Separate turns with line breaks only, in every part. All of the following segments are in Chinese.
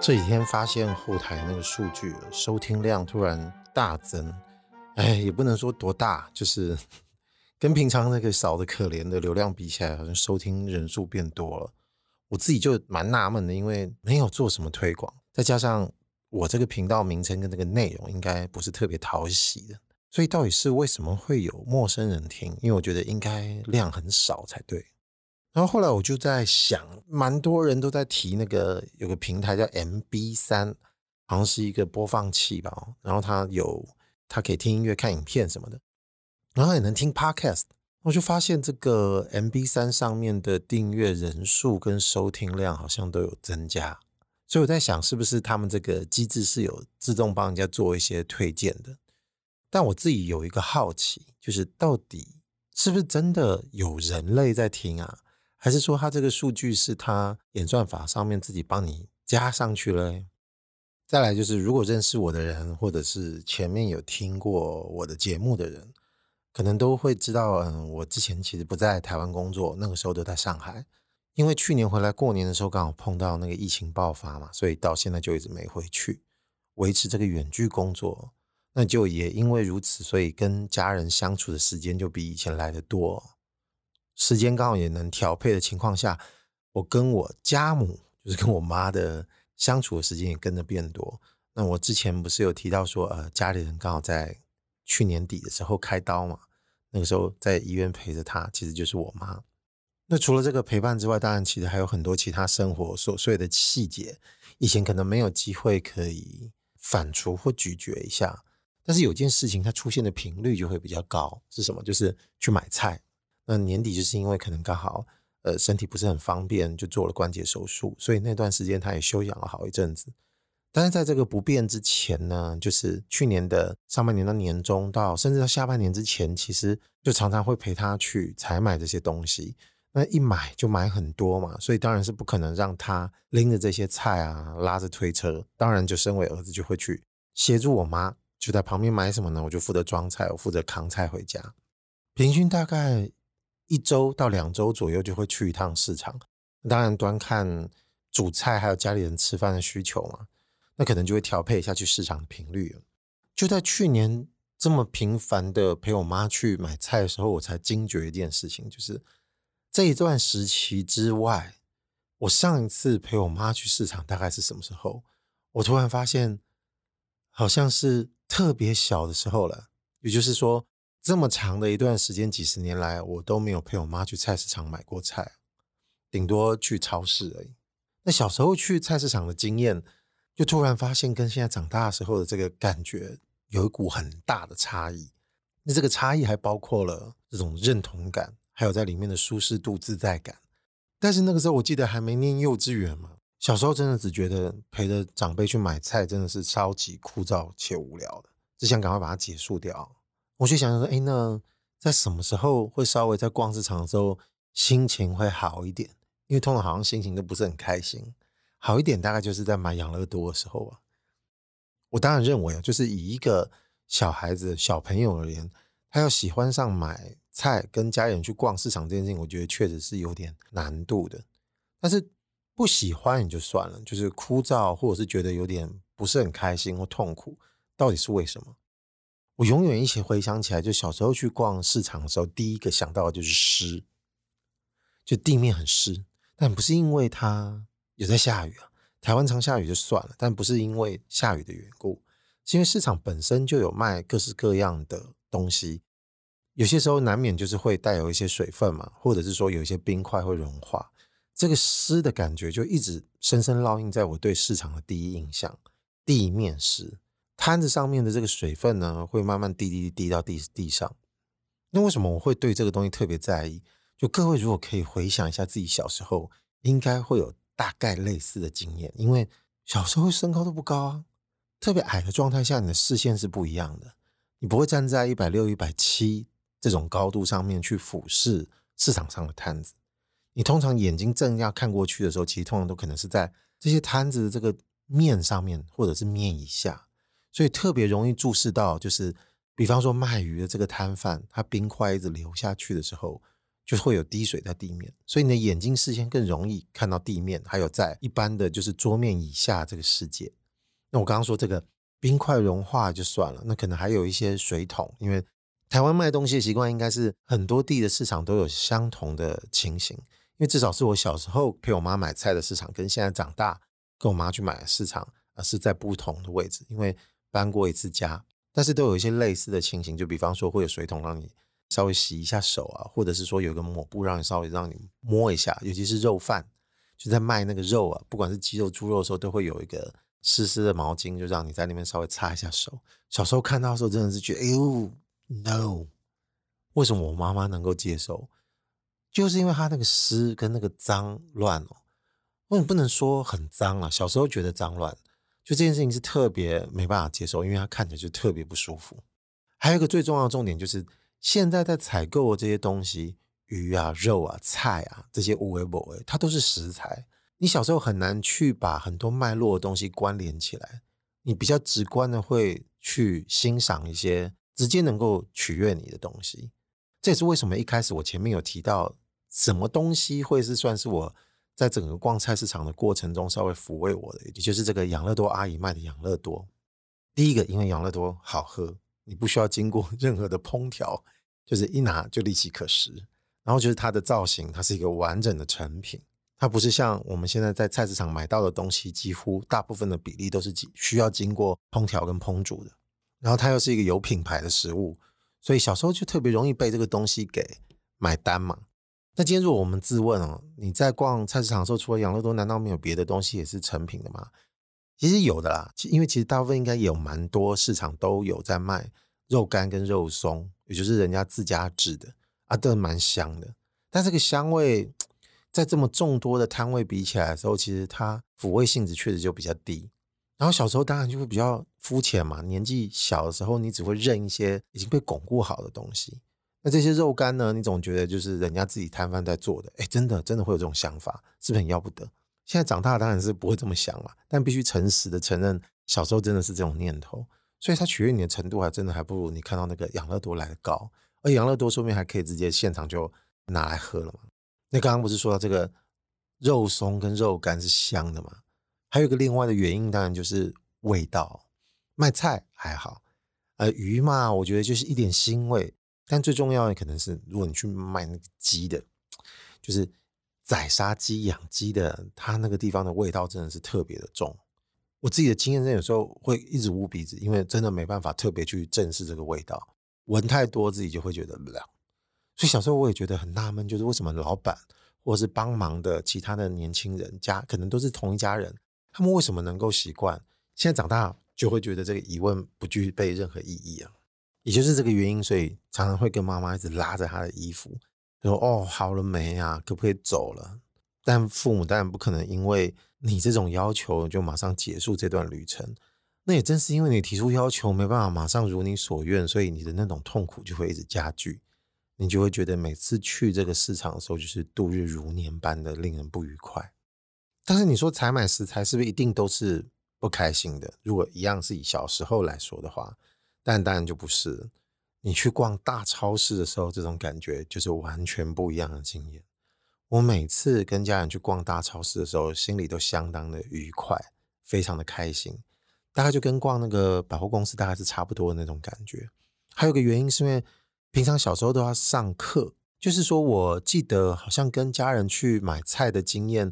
这几天发现后台那个数据收听量突然大增，哎，也不能说多大，就是跟平常那个少的可怜的流量比起来，好像收听人数变多了。我自己就蛮纳闷的，因为没有做什么推广，再加上我这个频道名称跟这个内容应该不是特别讨喜的，所以到底是为什么会有陌生人听？因为我觉得应该量很少才对。然后后来我就在想，蛮多人都在提那个有个平台叫 MB3，好像是一个播放器吧。然后它有，它可以听音乐、看影片什么的，然后也能听 Podcast。我就发现这个 MB3 上面的订阅人数跟收听量好像都有增加，所以我在想，是不是他们这个机制是有自动帮人家做一些推荐的？但我自己有一个好奇，就是到底是不是真的有人类在听啊？还是说，它这个数据是它演算法上面自己帮你加上去了？再来就是，如果认识我的人，或者是前面有听过我的节目的人，可能都会知道，嗯，我之前其实不在台湾工作，那个时候都在上海。因为去年回来过年的时候，刚好碰到那个疫情爆发嘛，所以到现在就一直没回去，维持这个远距工作。那就也因为如此，所以跟家人相处的时间就比以前来得多。时间刚好也能调配的情况下，我跟我家母，就是跟我妈的相处的时间也跟着变多。那我之前不是有提到说，呃，家里人刚好在去年底的时候开刀嘛，那个时候在医院陪着她，其实就是我妈。那除了这个陪伴之外，当然其实还有很多其他生活琐碎的细节，以前可能没有机会可以反刍或咀嚼一下。但是有件事情它出现的频率就会比较高，是什么？就是去买菜。那年底就是因为可能刚好呃身体不是很方便，就做了关节手术，所以那段时间他也休养了好一阵子。但是在这个不变之前呢，就是去年的上半年到年中到甚至到下半年之前，其实就常常会陪他去采买这些东西。那一买就买很多嘛，所以当然是不可能让他拎着这些菜啊，拉着推车。当然就身为儿子就会去协助我妈，就在旁边买什么呢？我就负责装菜，我负责扛菜回家。平均大概。一周到两周左右就会去一趟市场，当然端看煮菜还有家里人吃饭的需求嘛，那可能就会调配一下去市场的频率。就在去年这么频繁的陪我妈去买菜的时候，我才惊觉一件事情，就是这一段时期之外，我上一次陪我妈去市场大概是什么时候？我突然发现，好像是特别小的时候了，也就是说。这么长的一段时间，几十年来，我都没有陪我妈去菜市场买过菜，顶多去超市而已。那小时候去菜市场的经验，就突然发现跟现在长大的时候的这个感觉有一股很大的差异。那这个差异还包括了这种认同感，还有在里面的舒适度、自在感。但是那个时候我记得还没念幼稚园嘛，小时候真的只觉得陪着长辈去买菜真的是超级枯燥且无聊的，只想赶快把它结束掉。我就想想说，哎，那在什么时候会稍微在逛市场的时候心情会好一点？因为通常好像心情都不是很开心。好一点大概就是在买养乐多的时候吧。我当然认为啊，就是以一个小孩子、小朋友而言，他要喜欢上买菜、跟家人去逛市场这件事情，我觉得确实是有点难度的。但是不喜欢也就算了，就是枯燥或者是觉得有点不是很开心或痛苦，到底是为什么？我永远一起回想起来，就小时候去逛市场的时候，第一个想到的就是湿，就地面很湿。但不是因为它有在下雨啊，台湾常下雨就算了，但不是因为下雨的缘故，是因为市场本身就有卖各式各样的东西，有些时候难免就是会带有一些水分嘛，或者是说有一些冰块会融化，这个湿的感觉就一直深深烙印在我对市场的第一印象，地面湿。摊子上面的这个水分呢，会慢慢滴滴滴到地地上。那为什么我会对这个东西特别在意？就各位如果可以回想一下自己小时候，应该会有大概类似的经验。因为小时候身高都不高啊，特别矮的状态下，你的视线是不一样的。你不会站在一百六、一百七这种高度上面去俯视市场上的摊子，你通常眼睛正要看过去的时候，其实通常都可能是在这些摊子的这个面上面，或者是面以下，所以特别容易注视到，就是比方说卖鱼的这个摊贩，他冰块一直流下去的时候，就会有滴水在地面，所以你的眼睛视线更容易看到地面，还有在一般的就是桌面以下这个世界。那我刚刚说这个冰块融化就算了，那可能还有一些水桶，因为台湾卖东西的习惯应该是很多地的市场都有相同的情形。因为至少是我小时候陪我妈买菜的市场，跟现在长大跟我妈去买的市场啊是在不同的位置，因为搬过一次家，但是都有一些类似的情形，就比方说会有水桶让你稍微洗一下手啊，或者是说有个抹布让你稍微让你摸一下，尤其是肉贩就在卖那个肉啊，不管是鸡肉、猪肉的时候，都会有一个湿湿的毛巾，就让你在那边稍微擦一下手。小时候看到的时候，真的是觉得哎呦，no，为什么我妈妈能够接受？就是因为她那个湿跟那个脏乱哦，我也不能说很脏啊。小时候觉得脏乱，就这件事情是特别没办法接受，因为她看起来就特别不舒服。还有一个最重要的重点就是，现在在采购的这些东西，鱼啊、肉啊、菜啊这些有的没的，它都是食材。你小时候很难去把很多脉络的东西关联起来，你比较直观的会去欣赏一些直接能够取悦你的东西。这也是为什么一开始我前面有提到。什么东西会是算是我在整个逛菜市场的过程中稍微抚慰我的？也就是这个养乐多阿姨卖的养乐多。第一个，因为养乐多好喝，你不需要经过 任何的烹调，就是一拿就立即可食。然后就是它的造型，它是一个完整的成品，它不是像我们现在在菜市场买到的东西，几乎大部分的比例都是需要经过烹调跟烹煮的。然后它又是一个有品牌的食物，所以小时候就特别容易被这个东西给买单嘛。那今天如果我们自问哦，你在逛菜市场的时候，除了养乐多，难道没有别的东西也是成品的吗？其实有的啦，因为其实大部分应该有蛮多市场都有在卖肉干跟肉松，也就是人家自家制的啊，都蛮香的。但这个香味在这么众多的摊位比起来的时候，其实它抚慰性质确实就比较低。然后小时候当然就会比较肤浅嘛，年纪小的时候你只会认一些已经被巩固好的东西。那这些肉干呢？你总觉得就是人家自己摊贩在做的，哎，真的真的会有这种想法，是不是很要不得？现在长大当然是不会这么想了，但必须诚实的承认，小时候真的是这种念头，所以它取悦你的程度还真的还不如你看到那个养乐多来的高，而养乐多说明还可以直接现场就拿来喝了嘛。那刚刚不是说到这个肉松跟肉干是香的嘛？还有一个另外的原因，当然就是味道。卖菜还好，呃，鱼嘛，我觉得就是一点腥味。但最重要的可能是，如果你去卖那个鸡的，就是宰杀鸡、养鸡的，它那个地方的味道真的是特别的重。我自己的经验，有时候会一直捂鼻子，因为真的没办法特别去正视这个味道，闻太多自己就会觉得冷。所以小时候我也觉得很纳闷，就是为什么老板或者是帮忙的其他的年轻人家，可能都是同一家人，他们为什么能够习惯？现在长大就会觉得这个疑问不具备任何意义啊。也就是这个原因，所以常常会跟妈妈一直拉着她的衣服，说：“哦，好了没啊？可不可以走了？”但父母当然不可能因为你这种要求就马上结束这段旅程。那也正是因为你提出要求，没办法马上如你所愿，所以你的那种痛苦就会一直加剧。你就会觉得每次去这个市场的时候，就是度日如年般的令人不愉快。但是你说采买食材是不是一定都是不开心的？如果一样是以小时候来说的话。但当然就不是，你去逛大超市的时候，这种感觉就是完全不一样的经验。我每次跟家人去逛大超市的时候，心里都相当的愉快，非常的开心。大概就跟逛那个百货公司大概是差不多的那种感觉。还有个原因是因为平常小时候都要上课，就是说我记得好像跟家人去买菜的经验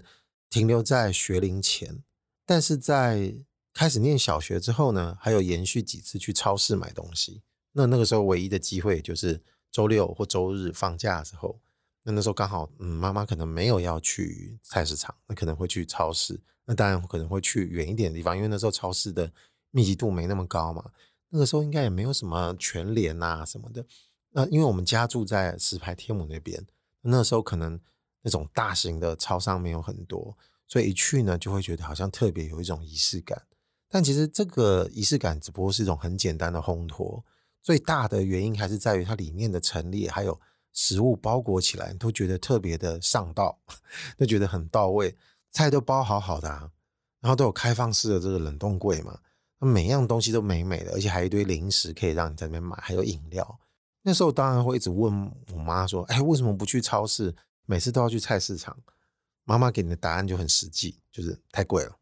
停留在学龄前，但是在开始念小学之后呢，还有延续几次去超市买东西。那那个时候唯一的机会就是周六或周日放假的时候。那那时候刚好，嗯，妈妈可能没有要去菜市场，那可能会去超市。那当然可能会去远一点的地方，因为那时候超市的密集度没那么高嘛。那个时候应该也没有什么全联啊什么的。那因为我们家住在石牌天母那边，那时候可能那种大型的超商没有很多，所以一去呢就会觉得好像特别有一种仪式感。但其实这个仪式感只不过是一种很简单的烘托，最大的原因还是在于它里面的陈列，还有食物包裹起来，都觉得特别的上道，都觉得很到位。菜都包好好的，然后都有开放式的这个冷冻柜嘛，每样东西都美美的，而且还有一堆零食可以让你在那边买，还有饮料。那时候当然会一直问我妈说：“哎，为什么不去超市？每次都要去菜市场？”妈妈给你的答案就很实际，就是太贵了。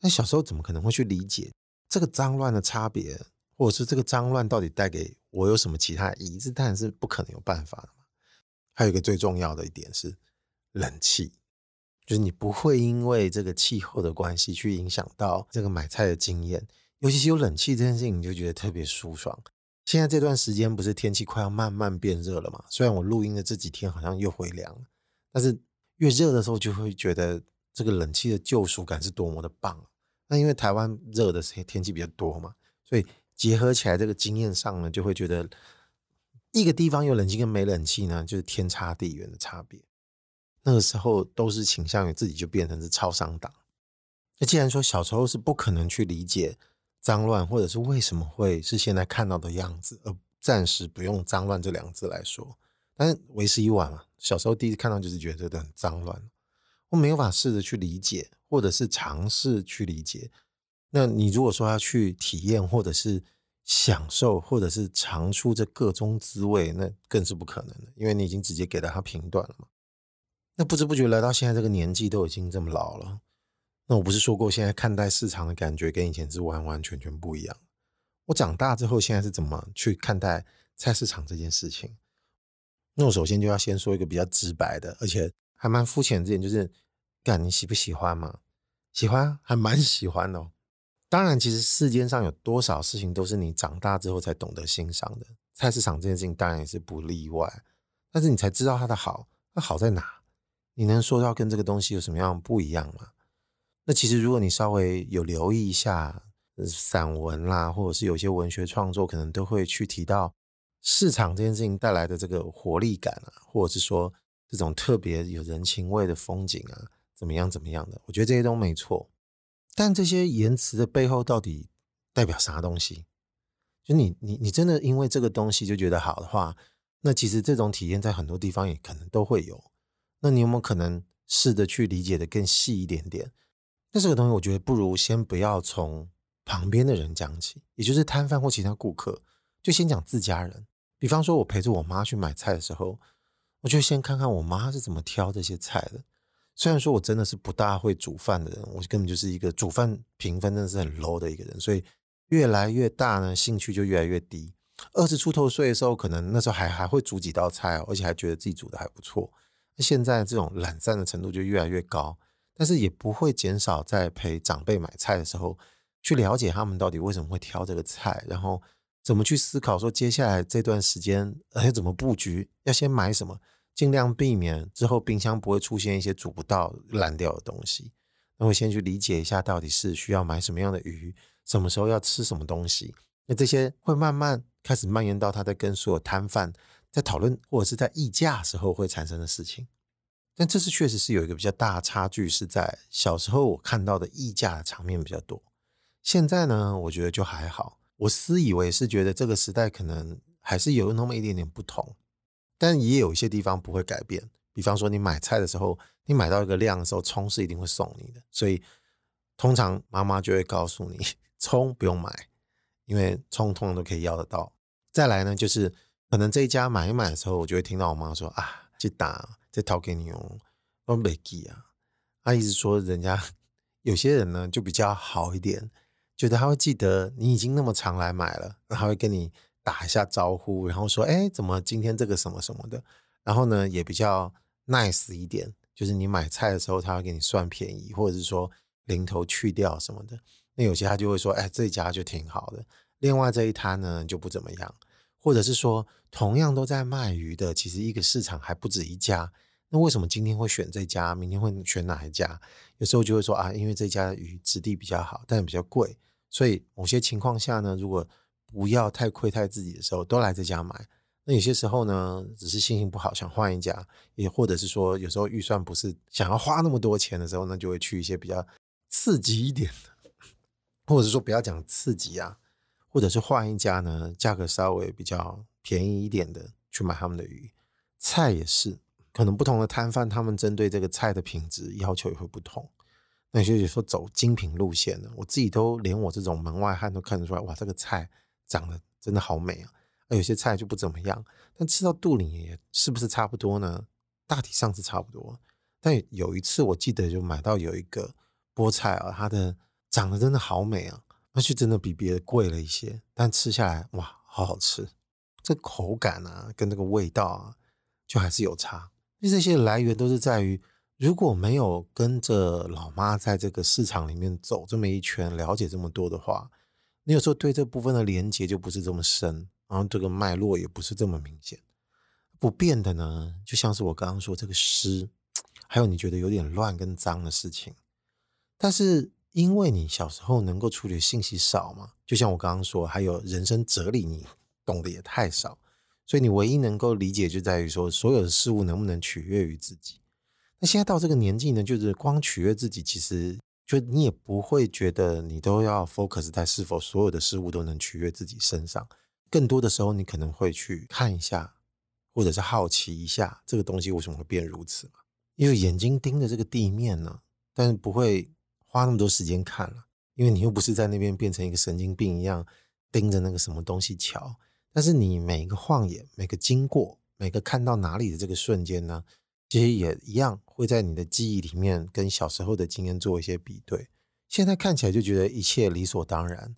那小时候怎么可能会去理解这个脏乱的差别，或者是这个脏乱到底带给我有什么其他意义？这当然是不可能有办法的嘛。还有一个最重要的一点是冷气。就是你不会因为这个气候的关系去影响到这个买菜的经验，尤其是有冷气这件事情，你就觉得特别舒爽。现在这段时间不是天气快要慢慢变热了嘛？虽然我录音的这几天好像又回凉了，但是越热的时候就会觉得这个冷气的救赎感是多么的棒。那因为台湾热的天气比较多嘛，所以结合起来这个经验上呢，就会觉得一个地方有冷气跟没冷气呢，就是天差地远的差别。那个时候都是倾向于自己就变成是超商党。那既然说小时候是不可能去理解脏乱，或者是为什么会是现在看到的样子，而暂时不用脏乱这两个字来说，但是为时已晚嘛。小时候第一次看到就是觉得很脏乱，我没有法试着去理解，或者是尝试去理解。那你如果说要去体验，或者是享受，或者是尝出这个中滋味，那更是不可能的，因为你已经直接给了他评断了嘛。那不知不觉来到现在这个年纪，都已经这么老了。那我不是说过，现在看待市场的感觉跟以前是完完全全不一样。我长大之后，现在是怎么去看待菜市场这件事情？那我首先就要先说一个比较直白的，而且还蛮肤浅的点，就是干你喜不喜欢嘛？喜欢，还蛮喜欢的哦。当然，其实世间上有多少事情都是你长大之后才懂得欣赏的，菜市场这件事情当然也是不例外。但是你才知道它的好，它好在哪？你能说到跟这个东西有什么样不一样吗？那其实如果你稍微有留意一下散文啦，或者是有些文学创作，可能都会去提到市场这件事情带来的这个活力感啊，或者是说这种特别有人情味的风景啊，怎么样怎么样的？我觉得这些都没错。但这些言辞的背后到底代表啥东西？就你你你真的因为这个东西就觉得好的话，那其实这种体验在很多地方也可能都会有。那你有没有可能试着去理解的更细一点点？那这个东西，我觉得不如先不要从旁边的人讲起，也就是摊贩或其他顾客，就先讲自家人。比方说，我陪着我妈去买菜的时候，我就先看看我妈是怎么挑这些菜的。虽然说我真的是不大会煮饭的人，我根本就是一个煮饭评分真的是很 low 的一个人，所以越来越大呢，兴趣就越来越低。二十出头岁的时候，可能那时候还还会煮几道菜，而且还觉得自己煮的还不错。现在这种懒散的程度就越来越高，但是也不会减少在陪长辈买菜的时候，去了解他们到底为什么会挑这个菜，然后怎么去思考说接下来这段时间要怎么布局，要先买什么，尽量避免之后冰箱不会出现一些煮不到烂掉的东西。那我先去理解一下到底是需要买什么样的鱼，什么时候要吃什么东西，那这些会慢慢开始蔓延到他在跟所有摊贩。在讨论或者是在议价时候会产生的事情，但这次确实是有一个比较大的差距，是在小时候我看到的议价的场面比较多。现在呢，我觉得就还好。我私以为是觉得这个时代可能还是有那么一点点不同，但也有一些地方不会改变。比方说，你买菜的时候，你买到一个量的时候，葱是一定会送你的，所以通常妈妈就会告诉你，葱不用买，因为葱通常都可以要得到。再来呢，就是。可能这一家买一买的时候，我就会听到我妈说：“啊，这打这掏给你哦，我没记啊。”她一直说人家有些人呢就比较好一点，觉得他会记得你已经那么常来买了，然后会跟你打一下招呼，然后说：“哎，怎么今天这个什么什么的？”然后呢也比较 nice 一点，就是你买菜的时候他会给你算便宜，或者是说零头去掉什么的。那有些他就会说：“哎，这家就挺好的。”另外这一摊呢就不怎么样。或者是说，同样都在卖鱼的，其实一个市场还不止一家。那为什么今天会选这家，明天会选哪一家？有时候就会说啊，因为这家鱼质地比较好，但比较贵，所以某些情况下呢，如果不要太亏待自己的时候，都来这家买。那有些时候呢，只是心情不好，想换一家，也或者是说，有时候预算不是想要花那么多钱的时候那，就会去一些比较刺激一点的，或者是说不要讲刺激啊。或者是换一家呢，价格稍微比较便宜一点的去买他们的鱼，菜也是，可能不同的摊贩他们针对这个菜的品质要求也会不同。那有些有说走精品路线的，我自己都连我这种门外汉都看得出来，哇，这个菜长得真的好美啊！而有些菜就不怎么样，但吃到肚里也是不是差不多呢？大体上是差不多。但有一次我记得就买到有一个菠菜啊，它的长得真的好美啊，而且真的比别的贵了一些，但吃下来哇，好好吃，这口感啊跟这个味道啊，就还是有差。这些来源都是在于。如果没有跟着老妈在这个市场里面走这么一圈，了解这么多的话，你有时候对这部分的连接就不是这么深，然后这个脉络也不是这么明显。不变的呢，就像是我刚刚说这个诗，还有你觉得有点乱跟脏的事情，但是因为你小时候能够处理信息少嘛，就像我刚刚说，还有人生哲理你懂得也太少，所以你唯一能够理解就在于说，所有的事物能不能取悦于自己。那现在到这个年纪呢，就是光取悦自己，其实就你也不会觉得你都要 focus 在是否所有的事物都能取悦自己身上。更多的时候，你可能会去看一下，或者是好奇一下这个东西为什么会变如此嘛？因为眼睛盯着这个地面呢，但是不会花那么多时间看了，因为你又不是在那边变成一个神经病一样盯着那个什么东西瞧。但是你每一个晃眼，每个经过，每个看到哪里的这个瞬间呢？其实也一样，会在你的记忆里面跟小时候的经验做一些比对。现在看起来就觉得一切理所当然。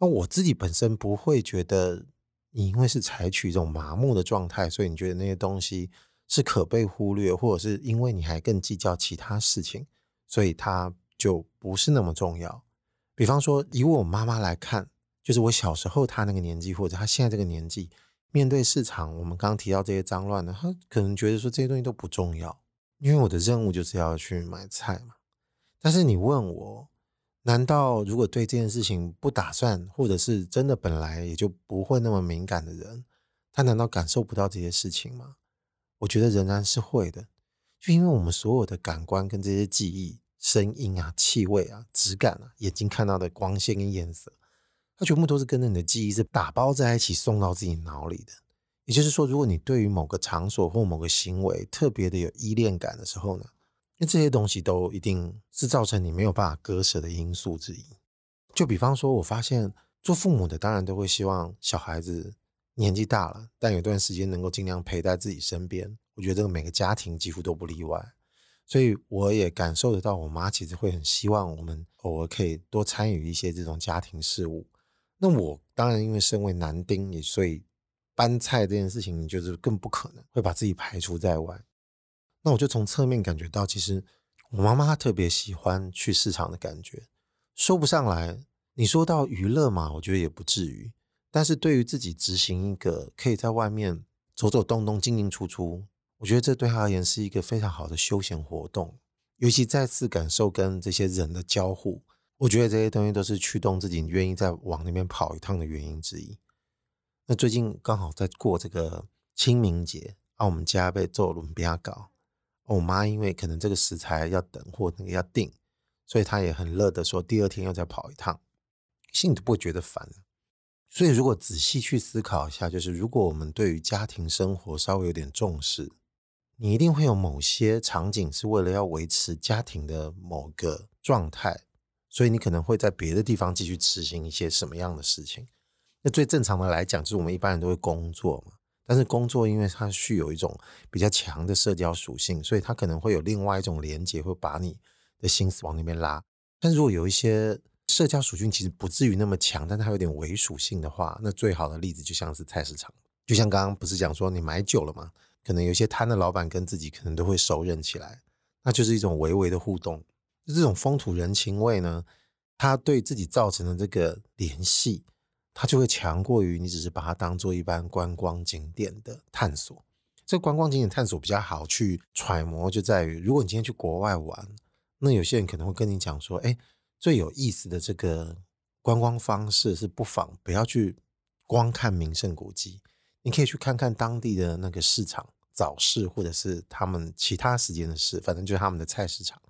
那我自己本身不会觉得，你因为是采取一种麻木的状态，所以你觉得那些东西是可被忽略，或者是因为你还更计较其他事情，所以它就不是那么重要。比方说，以我妈妈来看，就是我小时候她那个年纪，或者她现在这个年纪。面对市场，我们刚刚提到这些脏乱的，她可能觉得说这些东西都不重要，因为我的任务就是要去买菜嘛。但是你问我，难道如果对这件事情不打算，或者是真的本来也就不会那么敏感的人，他难道感受不到这些事情吗？我觉得仍然是会的，就因为我们所有的感官跟这些记忆、声音啊、气味啊、质感啊、眼睛看到的光线跟颜色。它全部都是跟着你的记忆是打包在一起送到自己脑里的。也就是说，如果你对于某个场所或某个行为特别的有依恋感的时候呢，那这些东西都一定是造成你没有办法割舍的因素之一。就比方说，我发现做父母的当然都会希望小孩子年纪大了，但有段时间能够尽量陪在自己身边。我觉得这个每个家庭几乎都不例外，所以我也感受得到，我妈其实会很希望我们偶尔可以多参与一些这种家庭事务。那我当然，因为身为男丁，也所以搬菜这件事情，就是更不可能会把自己排除在外。那我就从侧面感觉到，其实我妈妈她特别喜欢去市场的感觉，说不上来。你说到娱乐嘛，我觉得也不至于。但是对于自己执行一个可以在外面走走动动、进进出出，我觉得这对她而言是一个非常好的休闲活动，尤其再次感受跟这些人的交互。我觉得这些东西都是驱动自己愿意再往那边跑一趟的原因之一。那最近刚好在过这个清明节，啊，我们家被做轮边搞，我妈因为可能这个食材要等或那个要订，所以她也很乐的说第二天要再跑一趟，心里都不会觉得烦。所以如果仔细去思考一下，就是如果我们对于家庭生活稍微有点重视，你一定会有某些场景是为了要维持家庭的某个状态。所以你可能会在别的地方继续执行一些什么样的事情？最正常的来讲，就是我们一般人都会工作嘛。但是工作因为它具有一种比较强的社交属性，所以它可能会有另外一种连接，会把你的心思往那边拉。但如果有一些社交属性其实不至于那么强，但它有点伪属性的话，那最好的例子就像是菜市场。就像刚刚不是讲说你买酒了吗？可能有些摊的老板跟自己可能都会熟认起来，那就是一种微微的互动。这种风土人情味呢，它对自己造成的这个联系，它就会强过于你只是把它当做一般观光景点的探索。这观光景点探索比较好去揣摩，就在于如果你今天去国外玩，那有些人可能会跟你讲说，哎，最有意思的这个观光方式是不妨不要去光看名胜古迹，你可以去看看当地的那个市场早市，或者是他们其他时间的市，反正就是他们的菜市场。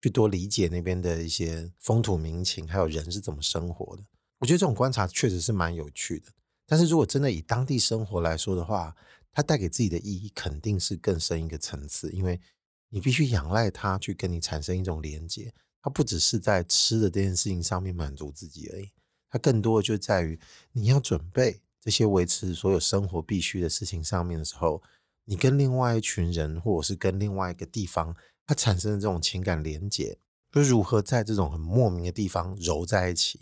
去多理解那边的一些风土民情，还有人是怎么生活的。我觉得这种观察确实是蛮有趣的。但是如果真的以当地生活来说的话，它带给自己的意义肯定是更深一个层次，因为你必须仰赖它去跟你产生一种连接。它不只是在吃的这件事情上面满足自己而已，它更多的就在于你要准备这些维持所有生活必须的事情上面的时候，你跟另外一群人或者是跟另外一个地方，它产生的这种情感连接，就如何在这种很莫名的地方揉在一起，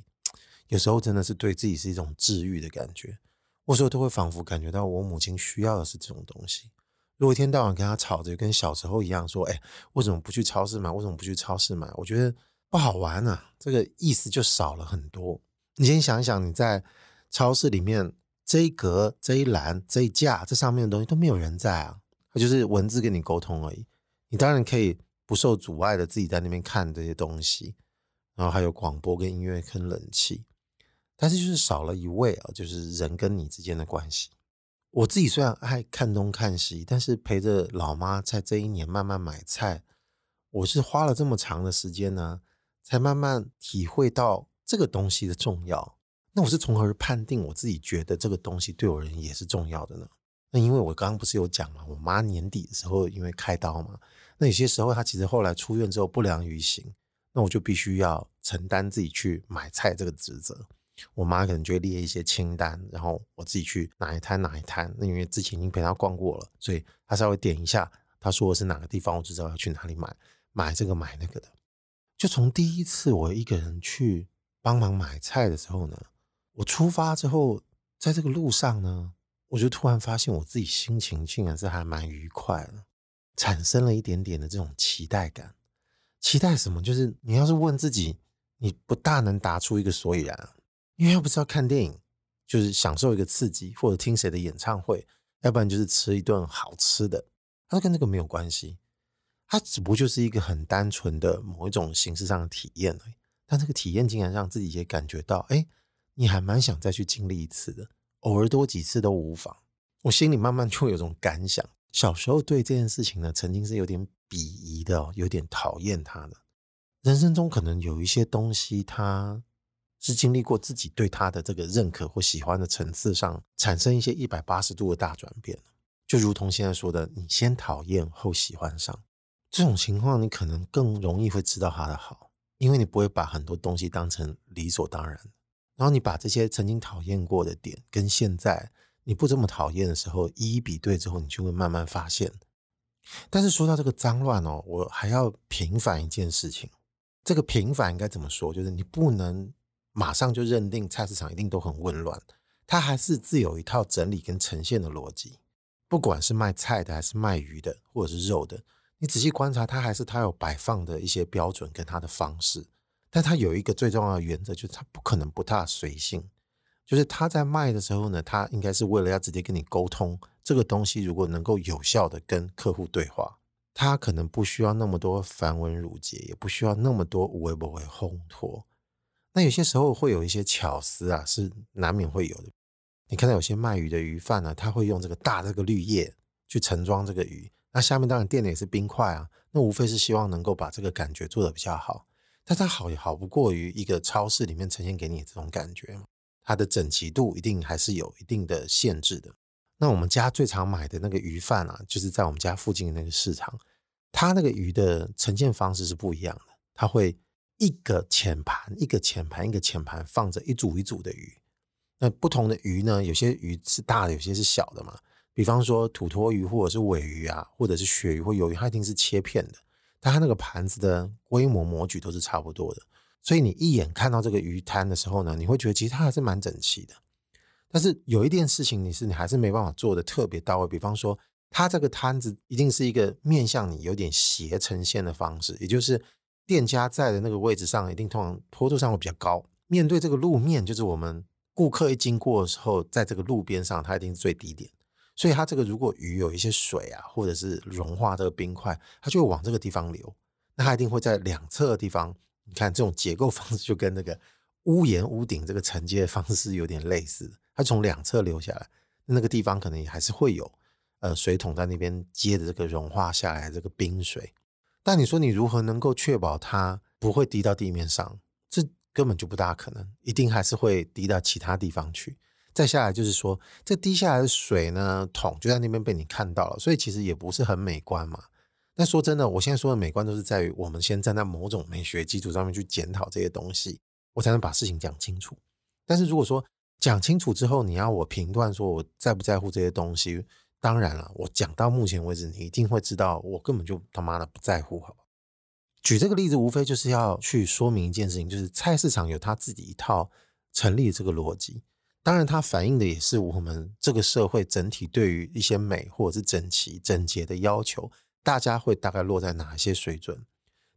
有时候真的是对自己是一种治愈的感觉。我有时候都会仿佛感觉到我母亲需要的是这种东西。如果一天到晚跟她吵着，跟小时候一样说：“哎，为什么不去超市买？为什么不去超市买？”我觉得不好玩啊，这个意思就少了很多。你先想一想，你在超市里面这一格、这一栏、这一架，这上面的东西都没有人在啊，它就是文字跟你沟通而已。你当然可以不受阻碍的自己在那边看这些东西，然后还有广播跟音乐跟冷气，但是就是少了一位啊，就是人跟你之间的关系。我自己虽然爱看东看西，但是陪着老妈在这一年慢慢买菜，我是花了这么长的时间呢，才慢慢体会到这个东西的重要。那我是从何而判定我自己觉得这个东西对我而言也是重要的呢？那因为我刚刚不是有讲嘛，我妈年底的时候因为开刀嘛，那有些时候她其实后来出院之后不良于行，那我就必须要承担自己去买菜这个职责。我妈可能就会列一些清单，然后我自己去哪一摊哪一摊。那因为之前已经陪她逛过了，所以她稍微点一下，她说的是哪个地方，我就知道要去哪里买，买这个买那个的。就从第一次我一个人去帮忙买菜的时候呢，我出发之后，在这个路上呢，我就突然发现我自己心情竟然是还蛮愉快的，产生了一点点的这种期待感。期待什么？就是你要是问自己，你不大能答出一个所以然。因为要不是要看电影，就是享受一个刺激，或者听谁的演唱会，要不然就是吃一顿好吃的，它跟这个没有关系，它只不过就是一个很单纯的某一种形式上的体验而已。但这个体验竟然让自己也感觉到，哎，你还蛮想再去经历一次的，偶尔多几次都无妨。我心里慢慢就有种感想，小时候对这件事情呢，曾经是有点鄙夷的，有点讨厌它的。人生中可能有一些东西，它。是经历过自己对他的这个认可或喜欢的层次上产生一些一百八十度的大转变，就如同现在说的，你先讨厌后喜欢上这种情况，你可能更容易会知道他的好，因为你不会把很多东西当成理所当然。然后你把这些曾经讨厌过的点跟现在你不这么讨厌的时候一一比对之后，你就会慢慢发现。但是说到这个脏乱哦，我还要平反一件事情。这个平反应该怎么说？就是你不能。马上就认定菜市场一定都很混乱，它还是自有一套整理跟呈现的逻辑。不管是卖菜的，还是卖鱼的，或者是肉的，你仔细观察，它还是它有摆放的一些标准跟它的方式。但它有一个最重要的原则，就是它不可能不大随性。就是他在卖的时候呢，他应该是为了要直接跟你沟通这个东西，如果能够有效的跟客户对话，他可能不需要那么多繁文缛节，也不需要那么多无为不为烘托。那有些时候会有一些巧思啊，是难免会有的。你看到有些卖鱼的鱼贩呢，他会用这个大这个绿叶去盛装这个鱼，那下面当然垫的也是冰块啊，那无非是希望能够把这个感觉做得比较好。但它好也好不过于一个超市里面呈现给你这种感觉嘛，它的整齐度一定还是有一定的限制的。那我们家最常买的那个鱼贩啊，就是在我们家附近的那个市场，它那个鱼的呈现方式是不一样的，它会。一个浅盘，一个浅盘，一个浅盘，放着一组一组的鱼。那不同的鱼呢？有些鱼是大的，有些是小的嘛。比方说土托鱼，或者是尾鱼啊，或者是鳕鱼或鱿鱼，它一定是切片的。但它那个盘子的规模模具都是差不多的，所以你一眼看到这个鱼摊的时候呢，你会觉得其实它还是蛮整齐的。但是有一件事情，你是你还是没办法做的特别到位。比方说，它这个摊子一定是一个面向你有点斜呈现的方式，也就是。店家在的那个位置上，一定通常坡度上会比较高，面对这个路面，就是我们顾客一经过的时候，在这个路边上，它一定是最低点。所以它这个如果鱼有一些水啊，或者是融化这个冰块，它就会往这个地方流。那它一定会在两侧的地方，你看这种结构方式就跟那个屋檐屋顶这个承接方式有点类似。它从两侧流下来，那个地方可能也还是会有呃水桶在那边接着这个融化下来这个冰水。但你说你如何能够确保它不会滴到地面上？这根本就不大可能，一定还是会滴到其他地方去。再下来就是说，这滴下来的水呢，桶就在那边被你看到了，所以其实也不是很美观嘛。但说真的，我现在说的美观都是在于我们先站在某种美学基础上面去检讨这些东西，我才能把事情讲清楚。但是如果说讲清楚之后，你要我评断说我在不在乎这些东西，当然了，我讲到目前为止，你一定会知道我根本就他妈的不在乎，好吧？举这个例子，无非就是要去说明一件事情，就是菜市场有它自己一套成立的这个逻辑。当然，它反映的也是我们这个社会整体对于一些美或者是整齐、整洁的要求，大家会大概落在哪一些水准？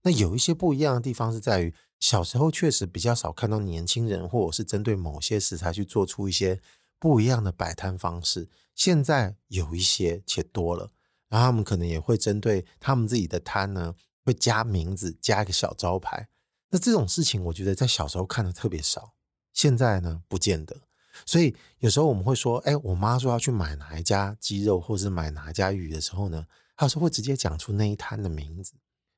那有一些不一样的地方是在于，小时候确实比较少看到年轻人或者是针对某些食材去做出一些不一样的摆摊方式。现在有一些且多了，然后他们可能也会针对他们自己的摊呢，会加名字，加一个小招牌。那这种事情，我觉得在小时候看的特别少，现在呢，不见得。所以有时候我们会说，哎，我妈说要去买哪一家鸡肉，或是买哪一家鱼的时候呢，她说会直接讲出那一摊的名字。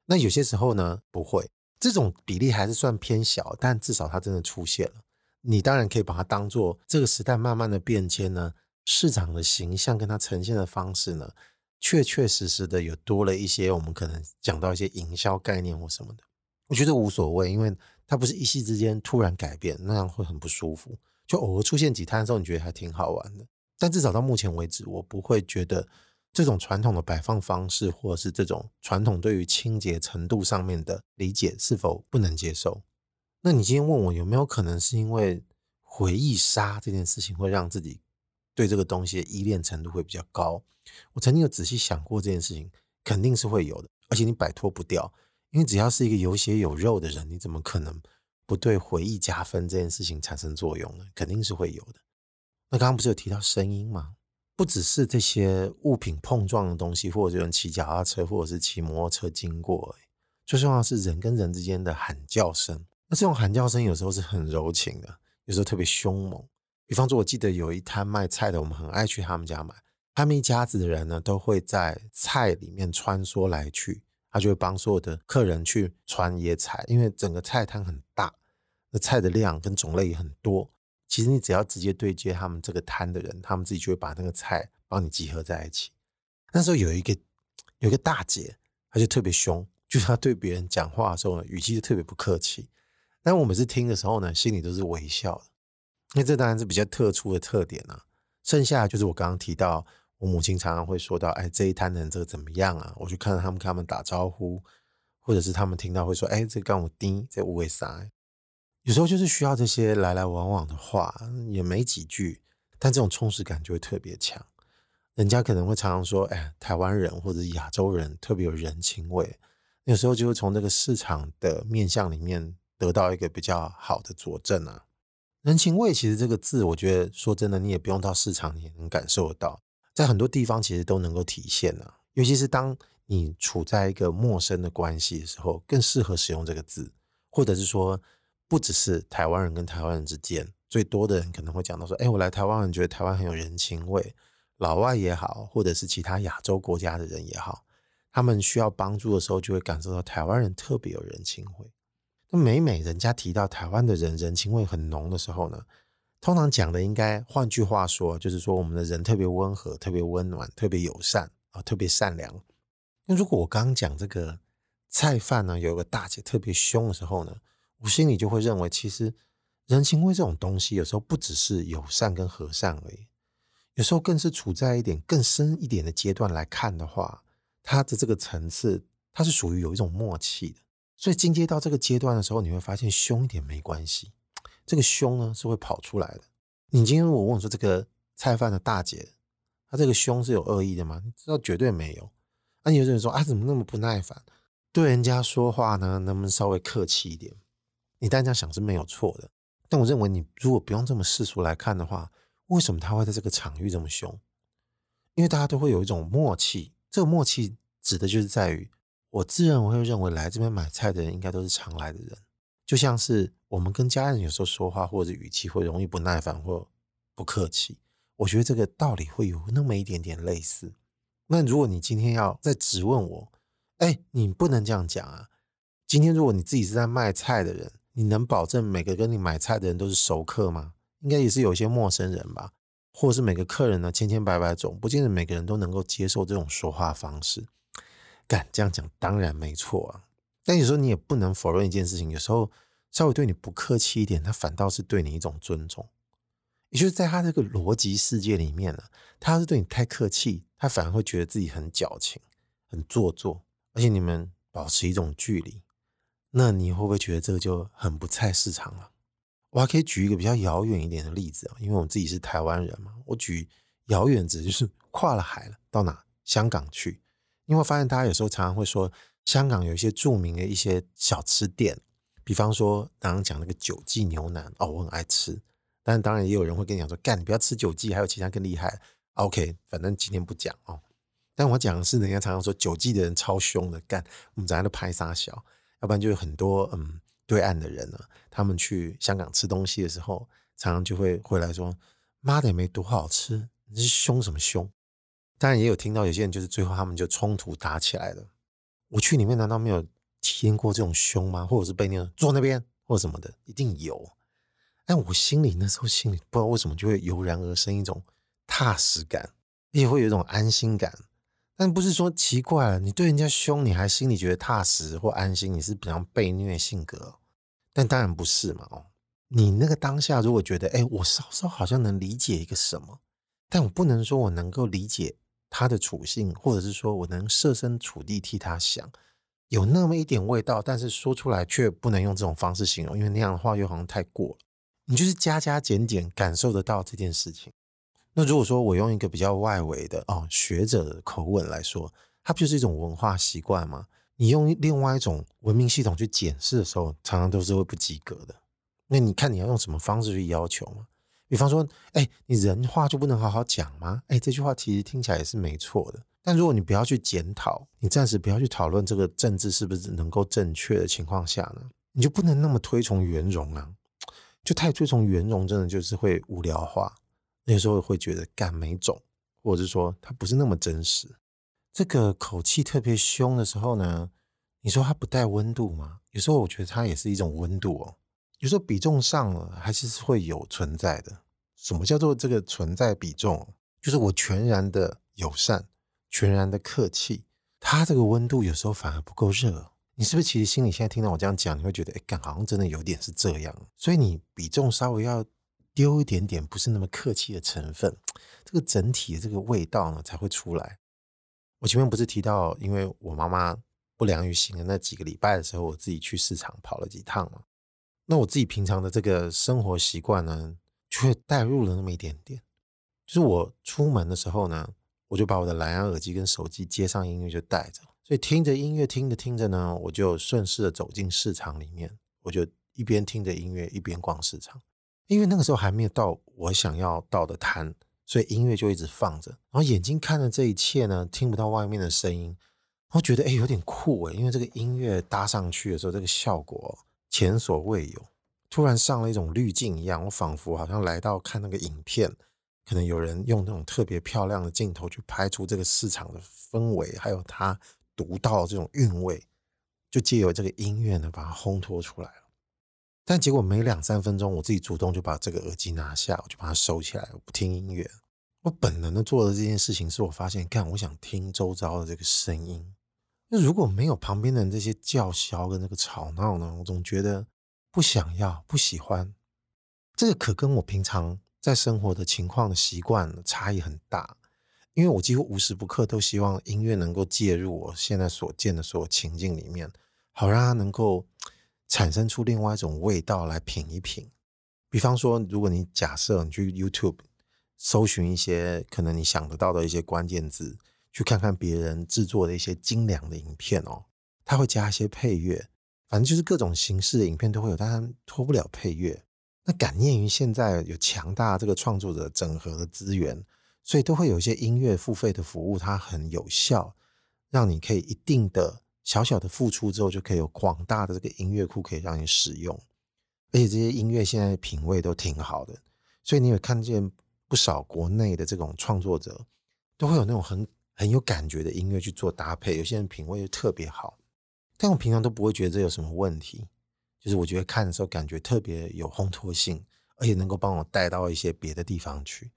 那有些时候呢，不会，这种比例还是算偏小，但至少它真的出现了。你当然可以把它当做这个时代慢慢的变迁呢，市场的形象跟它呈现的方式呢，确确实实的有多了一些，我们可能讲到一些营销概念或什么的。我觉得无所谓，因为它不是一夕之间突然改变，那样会很不舒服。就偶尔出现几摊的时候，你觉得还挺好玩的。但至少到目前为止，我不会觉得这种传统的摆放方式，或者是这种传统对于清洁程度上面的理解是否不能接受。那你今天问我有没有可能是因为回忆杀这件事情会让自己对这个东西的依恋程度会比较高？我曾经有仔细想过这件事情，肯定是会有的，而且你摆脱不掉，因为只要是一个有血有肉的人，你怎么可能？不对回忆加分这件事情产生作用呢，肯定是会有的。那刚刚不是有提到声音吗？不只是这些物品碰撞的东西，或者有人骑脚踏车，或者是骑摩托车经过，最重要是人跟人之间的喊叫声。那这种喊叫声有时候是很柔情的，有时候特别凶猛。比方说，我记得有一摊卖菜的，我们很爱去他们家买。他们一家子的人呢，都会在菜里面穿梭来去。他就会帮所有的客人去穿野菜，因为整个菜摊很大，那菜的量跟种类也很多。其实你只要直接对接他们这个摊的人，他们自己就会把那个菜帮你集合在一起。那时候有一个有一个大姐，她就特别凶，就是她对别人讲话的时候呢，语气就特别不客气。但我每次听的时候呢，心里都是微笑的，因为这当然是比较特殊的特点啊。剩下就是我刚刚提到。我母亲常常会说到：“哎，这一摊人这个怎么样啊？”我去看到他们，跟他们打招呼，或者是他们听到会说：“哎，这个干我丁，这五位啥？”有时候就是需要这些来来往往的话，也没几句，但这种充实感就会特别强。人家可能会常常说：“哎，台湾人或者亚洲人特别有人情味。”有时候就会从这个市场的面向里面得到一个比较好的佐证啊。人情味其实这个字，我觉得说真的，你也不用到市场，你也能感受得到。在很多地方其实都能够体现、啊，尤其是当你处在一个陌生的关系的时候，更适合使用这个字，或者是说，不只是台湾人跟台湾人之间，最多的人可能会讲到说，哎，我来台湾，人觉得台湾很有人情味，老外也好，或者是其他亚洲国家的人也好，他们需要帮助的时候，就会感受到台湾人特别有人情味。每每人家提到台湾的人人情味很浓的时候呢，通常讲的应该，换句话说，就是说我们的人特别温和、特别温暖、特别友善啊，特别善良。那如果我刚刚讲这个菜饭呢，有个大姐特别凶的时候呢，我心里就会认为，其实人情味这种东西，有时候不只是友善跟和善而已，有时候更是处在一点更深一点的阶段来看的话，它的这个层次，它是属于有一种默契的。所以进阶到这个阶段的时候，你会发现凶一点没关系。这个凶呢是会跑出来的。你今天我问我说，这个菜贩的大姐，她这个凶是有恶意的吗？你知道绝对没有。那有人说啊，怎么那么不耐烦？对人家说话呢，能不能稍微客气一点？你当然这样想是没有错的。但我认为你如果不用这么世俗来看的话，为什么他会在这个场域这么凶？因为大家都会有一种默契。这个默契指的就是在于，我自认为会认为来这边买菜的人应该都是常来的人。就像是我们跟家人有时候说话，或者语气会容易不耐烦或不客气，我觉得这个道理会有那么一点点类似。那如果你今天要再质问我，哎，你不能这样讲啊！今天如果你自己是在卖菜的人，你能保证每个跟你买菜的人都是熟客吗？应该也是有一些陌生人吧，或者是每个客人呢千千百百种，不见得每个人都能够接受这种说话方式。干这样讲当然没错啊，但有时候你也不能否认一件事情，有时候稍微对你不客气一点，他反倒是对你一种尊重。也就是在他这个逻辑世界里面呢，他要是对你太客气，他反而会觉得自己很矫情、很做作，而且你们保持一种距离，那你会不会觉得这个就很不菜市场了？我还可以举一个比较遥远一点的例子啊，因为我自己是台湾人嘛，我举遥远指就是跨了海了，到哪？香港去。因为发现大家有时候常常会说，香港有一些著名的一些小吃店，比方说刚刚讲那个九记牛腩哦，我很爱吃。但当然也有人会跟你讲说，干你不要吃九记，还有其他更厉害。OK，反正今天不讲哦。但我讲的是，人家常常说九记的人超凶的，干我们在那拍杀小，要不然就有很多嗯对岸的人呢，他们去香港吃东西的时候，常常就会回来说，妈的也没多好吃，你是凶什么凶？当然也有听到有些人就是最后他们就冲突打起来了。我去里面难道没有体验过这种凶吗？或者是被那种坐那边或者什么的，一定有。但我心里那时候心里不知道为什么就会油然而生一种踏实感，也会有一种安心感。但不是说奇怪了，你对人家凶，你还心里觉得踏实或安心，你是比较被虐性格。但当然不是嘛，哦，你那个当下如果觉得，哎，我稍稍好像能理解一个什么，但我不能说我能够理解他的处境，或者是说我能设身处地替他想，有那么一点味道，但是说出来却不能用这种方式形容，因为那样的话又好像太过了。你就是加加减减感受得到这件事情。那如果说我用一个比较外围的哦学者的口吻来说，它不就是一种文化习惯吗？你用另外一种文明系统去检视的时候，常常都是会不及格的。那你看你要用什么方式去要求吗？比方说，哎，你人话就不能好好讲吗？哎，这句话其实听起来也是没错的。但如果你不要去检讨，你暂时不要去讨论这个政治是不是能够正确的情况下呢，你就不能那么推崇圆融啊。就太推崇圆融，真的就是会无聊化。那时候会觉得干没种，或者是说他不是那么真实。这个口气特别凶的时候呢，你说它不带温度吗？有时候我觉得它也是一种温度哦。有时候比重上了，还是会有存在的。什么叫做这个存在比重？就是我全然的友善，全然的客气，它这个温度有时候反而不够热。你是不是其实心里现在听到我这样讲，你会觉得哎，干好像真的有点是这样，所以你比重稍微要丢一点点，不是那么客气的成分，这个整体的这个味道呢才会出来。我前面不是提到，因为我妈妈不良于行的那几个礼拜的时候，我自己去市场跑了几趟嘛，那我自己平常的这个生活习惯呢，就会带入了那么一点点，就是我出门的时候呢，我就把我的蓝牙耳机跟手机接上音乐就带着。所以听着音乐，听着听着呢，我就顺势的走进市场里面，我就一边听着音乐一边逛市场。因为那个时候还没有到我想要到的摊，所以音乐就一直放着，然后眼睛看着这一切呢，听不到外面的声音，我觉得哎有点酷哎，因为这个音乐搭上去的时候，这个效果前所未有，突然上了一种滤镜一样，我仿佛好像来到看那个影片。可能有人用那种特别漂亮的镜头去拍出这个市场的氛围，还有它。独到的这种韵味，就借由这个音乐呢，把它烘托出来了。但结果没两三分钟，我自己主动就把这个耳机拿下，我就把它收起来，我不听音乐。我本能的做的这件事情，是我发现，看，我想听周遭的这个声音。那如果没有旁边的人这些叫嚣跟那个吵闹呢，我总觉得不想要、不喜欢。这个可跟我平常在生活的情况的习惯差异很大。因为我几乎无时不刻都希望音乐能够介入我现在所见的所有情境里面，好让它能够产生出另外一种味道来品一品。比方说，如果你假设你去 YouTube 搜寻一些可能你想得到的一些关键字，去看看别人制作的一些精良的影片哦，他会加一些配乐，反正就是各种形式的影片都会有，但它脱不了配乐。那感念于现在有强大这个创作者整合的资源。所以都会有一些音乐付费的服务，它很有效，让你可以一定的小小的付出之后，就可以有广大的这个音乐库可以让你使用。而且这些音乐现在品味都挺好的，所以你有看见不少国内的这种创作者，都会有那种很很有感觉的音乐去做搭配。有些人品味就特别好，但我平常都不会觉得这有什么问题。就是我觉得看的时候感觉特别有烘托性，而且能够帮我带到一些别的地方去。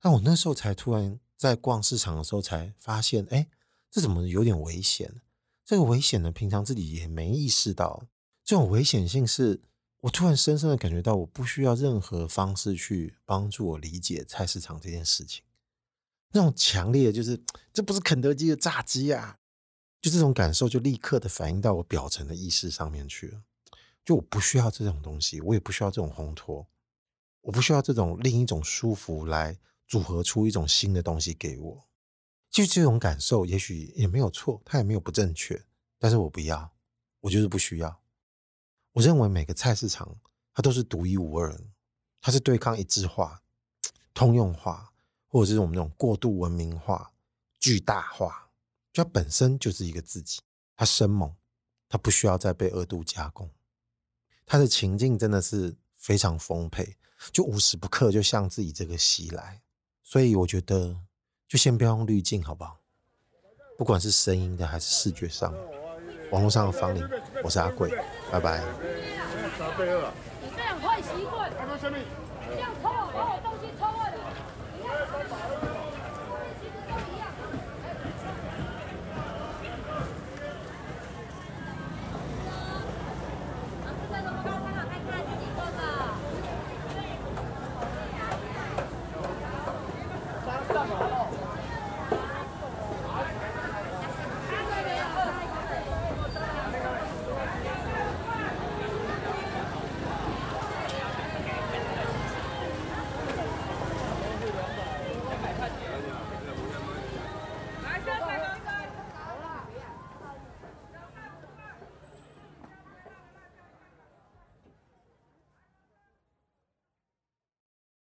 但我那时候才突然在逛市场的时候才发现，哎，这怎么有点危险？这个危险呢，平常自己也没意识到。这种危险性是我突然深深的感觉到，我不需要任何方式去帮助我理解菜市场这件事情。那种强烈的就是，这不是肯德基的炸鸡啊！就这种感受，就立刻的反映到我表层的意识上面去了。就我不需要这种东西，我也不需要这种烘托，我不需要这种另一种舒服来组合出一种新的东西给我。就这种感受，也许也没有错，它也没有不正确，但是我不要，我就是不需要。我认为每个菜市场它都是独一无二的，它是对抗一致化、通用化，或者是我们那种过度文明化、巨大化，就它本身就是一个自己，它生猛，它不需要再被二度加工，它的情境真的是非常丰沛，就无时不刻就向自己这个袭来，所以我觉得就先不要用滤镜，好不好？不管是声音的还是视觉上。网络上的芳邻，我是阿贵，拜拜。
你这样坏习惯，